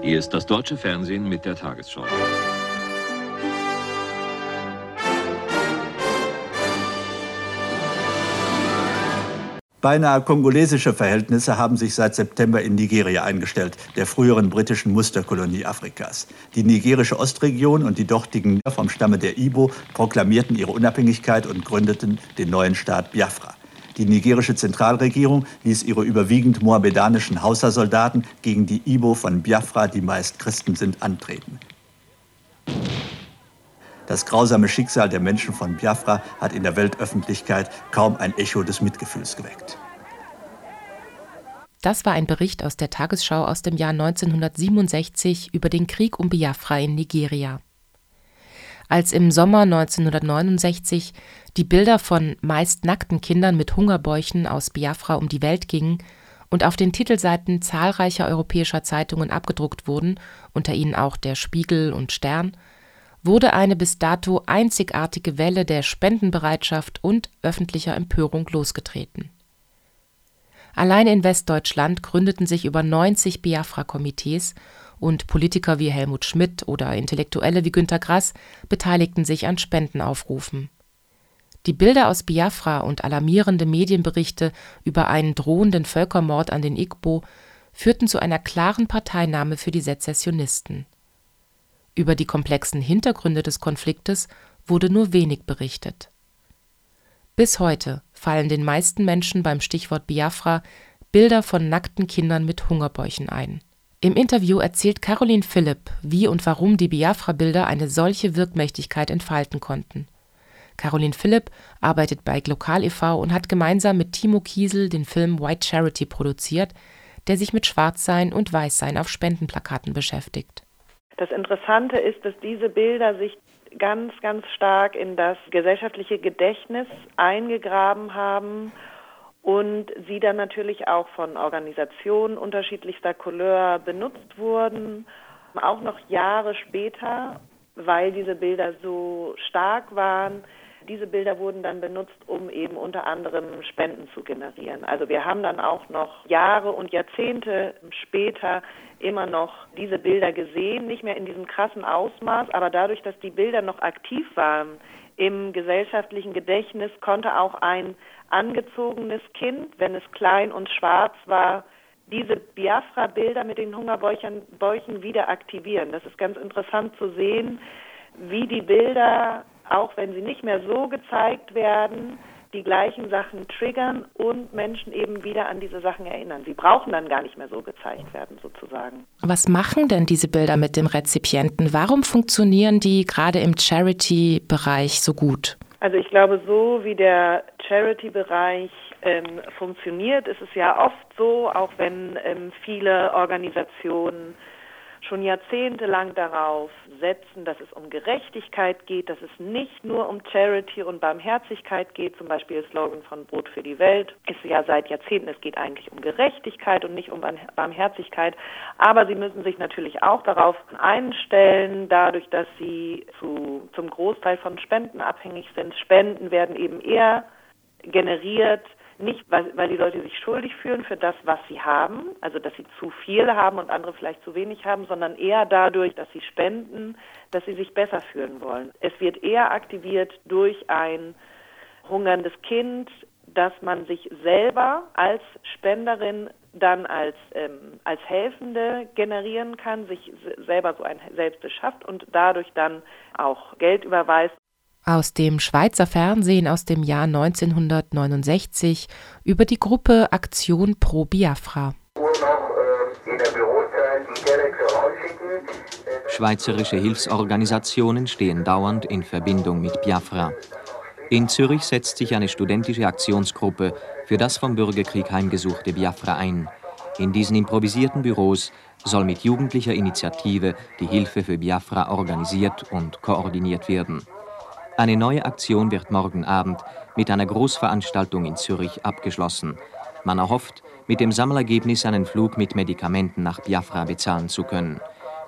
Hier ist das deutsche Fernsehen mit der Tagesschau. Beinahe kongolesische Verhältnisse haben sich seit September in Nigeria eingestellt, der früheren britischen Musterkolonie Afrikas. Die nigerische Ostregion und die dortigen vom Stamme der Ibo proklamierten ihre Unabhängigkeit und gründeten den neuen Staat Biafra. Die nigerische Zentralregierung ließ ihre überwiegend mohammedanischen Hausa-Soldaten gegen die Ibo von Biafra, die meist Christen sind, antreten. Das grausame Schicksal der Menschen von Biafra hat in der Weltöffentlichkeit kaum ein Echo des Mitgefühls geweckt. Das war ein Bericht aus der Tagesschau aus dem Jahr 1967 über den Krieg um Biafra in Nigeria. Als im Sommer 1969 die Bilder von meist nackten Kindern mit Hungerbäuchen aus Biafra um die Welt gingen und auf den Titelseiten zahlreicher europäischer Zeitungen abgedruckt wurden, unter ihnen auch der Spiegel und Stern, wurde eine bis dato einzigartige Welle der Spendenbereitschaft und öffentlicher Empörung losgetreten. Allein in Westdeutschland gründeten sich über 90 Biafra-Komitees und Politiker wie Helmut Schmidt oder Intellektuelle wie Günter Grass beteiligten sich an Spendenaufrufen. Die Bilder aus Biafra und alarmierende Medienberichte über einen drohenden Völkermord an den Igbo führten zu einer klaren Parteinahme für die Sezessionisten über die komplexen Hintergründe des Konfliktes wurde nur wenig berichtet. Bis heute fallen den meisten Menschen beim Stichwort Biafra Bilder von nackten Kindern mit Hungerbäuchen ein. Im Interview erzählt Caroline Philipp, wie und warum die Biafra-Bilder eine solche Wirkmächtigkeit entfalten konnten. Caroline Philipp arbeitet bei Lokal e.V. und hat gemeinsam mit Timo Kiesel den Film White Charity produziert, der sich mit Schwarzsein und Weißsein auf Spendenplakaten beschäftigt. Das Interessante ist, dass diese Bilder sich ganz, ganz stark in das gesellschaftliche Gedächtnis eingegraben haben und sie dann natürlich auch von Organisationen unterschiedlichster Couleur benutzt wurden, auch noch Jahre später, weil diese Bilder so stark waren, diese Bilder wurden dann benutzt, um eben unter anderem Spenden zu generieren. Also wir haben dann auch noch Jahre und Jahrzehnte später immer noch diese Bilder gesehen, nicht mehr in diesem krassen Ausmaß, aber dadurch, dass die Bilder noch aktiv waren im gesellschaftlichen Gedächtnis, konnte auch ein angezogenes Kind, wenn es klein und schwarz war, diese Biafra-Bilder mit den Hungerbäuchen Bäuchen wieder aktivieren. Das ist ganz interessant zu sehen, wie die Bilder auch wenn sie nicht mehr so gezeigt werden, die gleichen Sachen triggern und Menschen eben wieder an diese Sachen erinnern. Sie brauchen dann gar nicht mehr so gezeigt werden, sozusagen. Was machen denn diese Bilder mit dem Rezipienten? Warum funktionieren die gerade im Charity-Bereich so gut? Also ich glaube, so wie der Charity-Bereich ähm, funktioniert, ist es ja oft so, auch wenn ähm, viele Organisationen schon jahrzehntelang darauf setzen, dass es um Gerechtigkeit geht, dass es nicht nur um Charity und Barmherzigkeit geht. Zum Beispiel der Slogan von Brot für die Welt ist ja seit Jahrzehnten, es geht eigentlich um Gerechtigkeit und nicht um Barmherzigkeit. Aber sie müssen sich natürlich auch darauf einstellen, dadurch, dass sie zu, zum Großteil von Spenden abhängig sind. Spenden werden eben eher generiert nicht, weil, weil die Leute sich schuldig fühlen für das, was sie haben, also dass sie zu viel haben und andere vielleicht zu wenig haben, sondern eher dadurch, dass sie spenden, dass sie sich besser fühlen wollen. Es wird eher aktiviert durch ein hungerndes Kind, dass man sich selber als Spenderin dann als, ähm, als Helfende generieren kann, sich selber so ein Selbst beschafft und dadurch dann auch Geld überweist aus dem Schweizer Fernsehen aus dem Jahr 1969 über die Gruppe Aktion pro Biafra. Schweizerische Hilfsorganisationen stehen dauernd in Verbindung mit Biafra. In Zürich setzt sich eine studentische Aktionsgruppe für das vom Bürgerkrieg heimgesuchte Biafra ein. In diesen improvisierten Büros soll mit jugendlicher Initiative die Hilfe für Biafra organisiert und koordiniert werden. Eine neue Aktion wird morgen Abend mit einer Großveranstaltung in Zürich abgeschlossen. Man erhofft, mit dem Sammelergebnis einen Flug mit Medikamenten nach Biafra bezahlen zu können.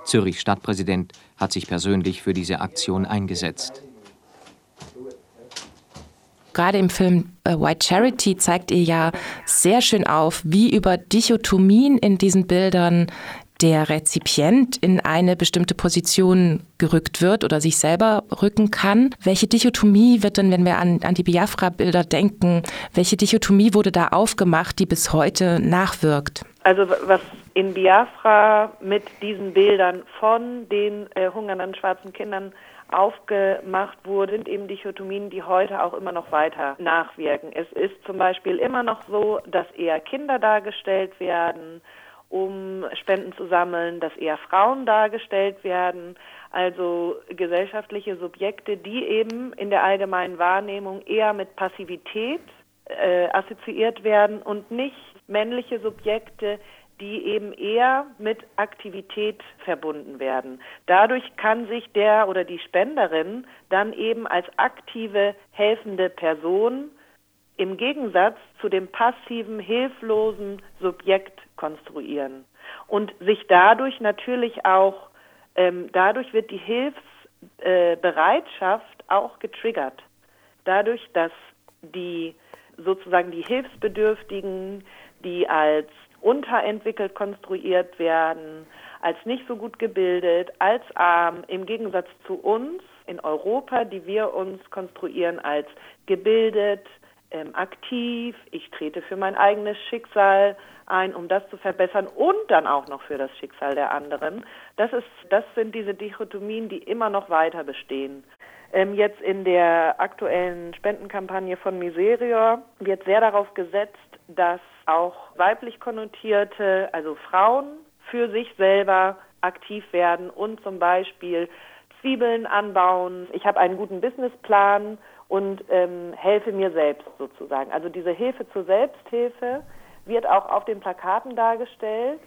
Zürich Stadtpräsident hat sich persönlich für diese Aktion eingesetzt. Gerade im Film äh, White Charity zeigt ihr ja sehr schön auf, wie über Dichotomien in diesen Bildern der Rezipient in eine bestimmte Position gerückt wird oder sich selber rücken kann. Welche Dichotomie wird denn, wenn wir an, an die Biafra-Bilder denken, welche Dichotomie wurde da aufgemacht, die bis heute nachwirkt? Also was in Biafra mit diesen Bildern von den äh, hungernden schwarzen Kindern aufgemacht wurde, sind eben Dichotomien, die heute auch immer noch weiter nachwirken. Es ist zum Beispiel immer noch so, dass eher Kinder dargestellt werden, um Spenden zu sammeln, dass eher Frauen dargestellt werden, also gesellschaftliche Subjekte, die eben in der allgemeinen Wahrnehmung eher mit Passivität äh, assoziiert werden und nicht männliche Subjekte, die eben eher mit Aktivität verbunden werden. Dadurch kann sich der oder die Spenderin dann eben als aktive, helfende Person im Gegensatz zu dem passiven, hilflosen Subjekt konstruieren. Und sich dadurch natürlich auch, ähm, dadurch wird die Hilfsbereitschaft äh, auch getriggert. Dadurch, dass die sozusagen die Hilfsbedürftigen, die als unterentwickelt konstruiert werden, als nicht so gut gebildet, als arm, im Gegensatz zu uns in Europa, die wir uns konstruieren als gebildet, ähm, aktiv, ich trete für mein eigenes Schicksal ein, um das zu verbessern und dann auch noch für das Schicksal der anderen. Das ist, das sind diese Dichotomien, die immer noch weiter bestehen. Ähm, jetzt in der aktuellen Spendenkampagne von Miserior wird sehr darauf gesetzt, dass auch weiblich konnotierte, also Frauen, für sich selber aktiv werden und zum Beispiel Zwiebeln anbauen. Ich habe einen guten Businessplan und ähm, helfe mir selbst sozusagen. Also diese Hilfe zur Selbsthilfe wird auch auf den Plakaten dargestellt.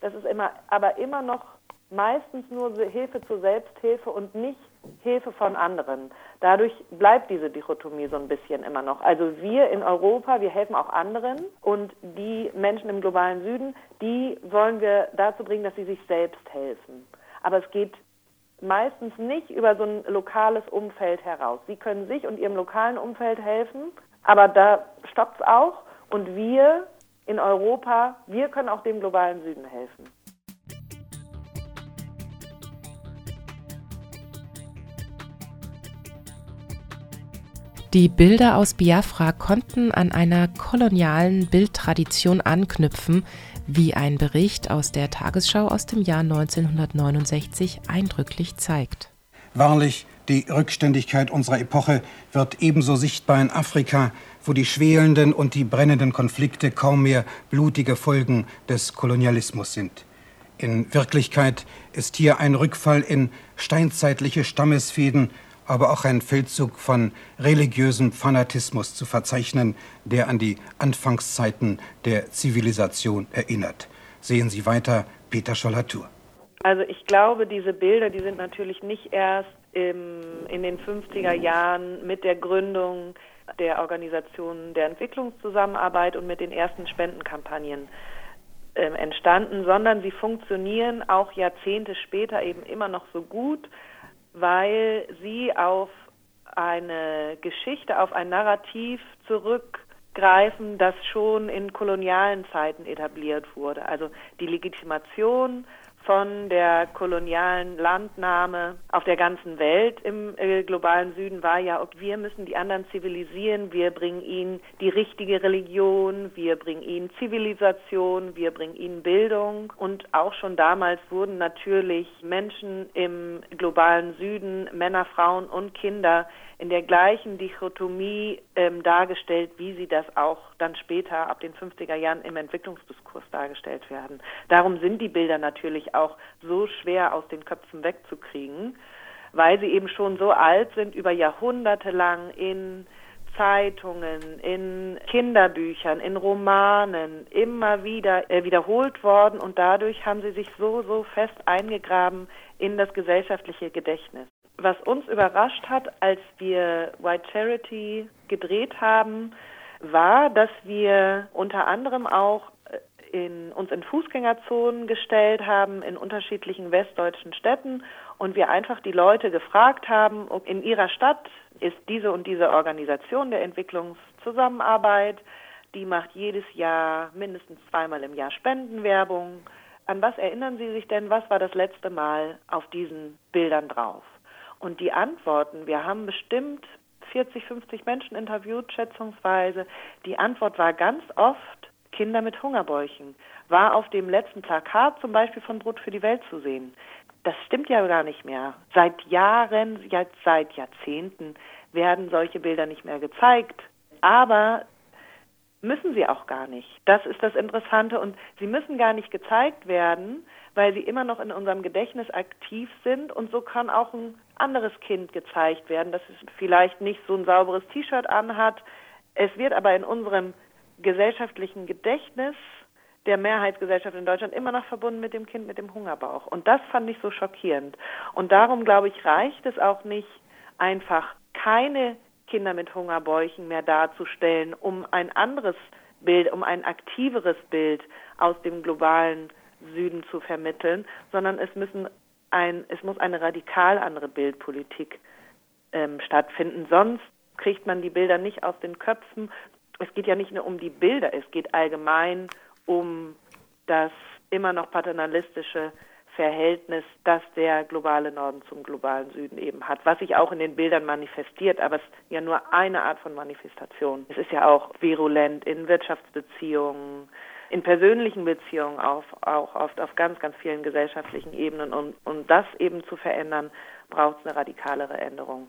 Das ist immer, aber immer noch meistens nur Hilfe zur Selbsthilfe und nicht Hilfe von anderen. Dadurch bleibt diese Dichotomie so ein bisschen immer noch. Also wir in Europa, wir helfen auch anderen und die Menschen im globalen Süden, die wollen wir dazu bringen, dass sie sich selbst helfen. Aber es geht meistens nicht über so ein lokales Umfeld heraus. Sie können sich und ihrem lokalen Umfeld helfen, aber da stoppt es auch und wir in Europa, wir können auch dem globalen Süden helfen. Die Bilder aus Biafra konnten an einer kolonialen Bildtradition anknüpfen, wie ein Bericht aus der Tagesschau aus dem Jahr 1969 eindrücklich zeigt. Wahrlich, die Rückständigkeit unserer Epoche wird ebenso sichtbar in Afrika, wo die schwelenden und die brennenden Konflikte kaum mehr blutige Folgen des Kolonialismus sind. In Wirklichkeit ist hier ein Rückfall in steinzeitliche Stammesfäden aber auch ein Feldzug von religiösem Fanatismus zu verzeichnen, der an die Anfangszeiten der Zivilisation erinnert. Sehen Sie weiter Peter Schollatur. Also ich glaube, diese Bilder, die sind natürlich nicht erst im, in den 50er Jahren mit der Gründung der Organisation der Entwicklungszusammenarbeit und mit den ersten Spendenkampagnen äh, entstanden, sondern sie funktionieren auch Jahrzehnte später eben immer noch so gut, weil sie auf eine Geschichte, auf ein Narrativ zurückgreifen, das schon in kolonialen Zeiten etabliert wurde. Also die Legitimation von der kolonialen Landnahme auf der ganzen Welt im äh, globalen Süden war ja, okay, wir müssen die anderen zivilisieren, wir bringen ihnen die richtige Religion, wir bringen ihnen Zivilisation, wir bringen ihnen Bildung. Und auch schon damals wurden natürlich Menschen im globalen Süden, Männer, Frauen und Kinder in der gleichen Dichotomie ähm, dargestellt, wie sie das auch dann später ab den 50er Jahren im Entwicklungsdiskurs dargestellt werden. Darum sind die Bilder natürlich auch so schwer aus den Köpfen wegzukriegen, weil sie eben schon so alt sind, über Jahrhunderte lang in Zeitungen, in Kinderbüchern, in Romanen immer wieder äh, wiederholt worden und dadurch haben sie sich so, so fest eingegraben in das gesellschaftliche Gedächtnis. Was uns überrascht hat, als wir White Charity gedreht haben, war, dass wir unter anderem auch in, uns in Fußgängerzonen gestellt haben in unterschiedlichen westdeutschen Städten und wir einfach die Leute gefragt haben, in ihrer Stadt ist diese und diese Organisation der Entwicklungszusammenarbeit, die macht jedes Jahr mindestens zweimal im Jahr Spendenwerbung an was erinnern Sie sich denn, was war das letzte Mal auf diesen Bildern drauf? Und die Antworten, wir haben bestimmt 40, 50 Menschen interviewt, schätzungsweise. Die Antwort war ganz oft Kinder mit Hungerbäuchen. War auf dem letzten Plakat zum Beispiel von Brot für die Welt zu sehen. Das stimmt ja gar nicht mehr. Seit Jahren, seit Jahrzehnten werden solche Bilder nicht mehr gezeigt. Aber müssen sie auch gar nicht. Das ist das Interessante und sie müssen gar nicht gezeigt werden, weil sie immer noch in unserem Gedächtnis aktiv sind und so kann auch ein anderes Kind gezeigt werden, das vielleicht nicht so ein sauberes T-Shirt anhat. Es wird aber in unserem gesellschaftlichen Gedächtnis der Mehrheitsgesellschaft in Deutschland immer noch verbunden mit dem Kind mit dem Hungerbauch. Und das fand ich so schockierend. Und darum, glaube ich, reicht es auch nicht, einfach keine Kinder mit Hungerbäuchen mehr darzustellen, um ein anderes Bild, um ein aktiveres Bild aus dem globalen Süden zu vermitteln, sondern es müssen ein, es muss eine radikal andere Bildpolitik ähm, stattfinden. Sonst kriegt man die Bilder nicht aus den Köpfen. Es geht ja nicht nur um die Bilder, es geht allgemein um das immer noch paternalistische Verhältnis, das der globale Norden zum globalen Süden eben hat, was sich auch in den Bildern manifestiert, aber es ist ja nur eine Art von Manifestation. Es ist ja auch virulent in Wirtschaftsbeziehungen, in persönlichen Beziehungen, auch, auch oft auf ganz, ganz vielen gesellschaftlichen Ebenen. Und um das eben zu verändern, braucht es eine radikalere Änderung.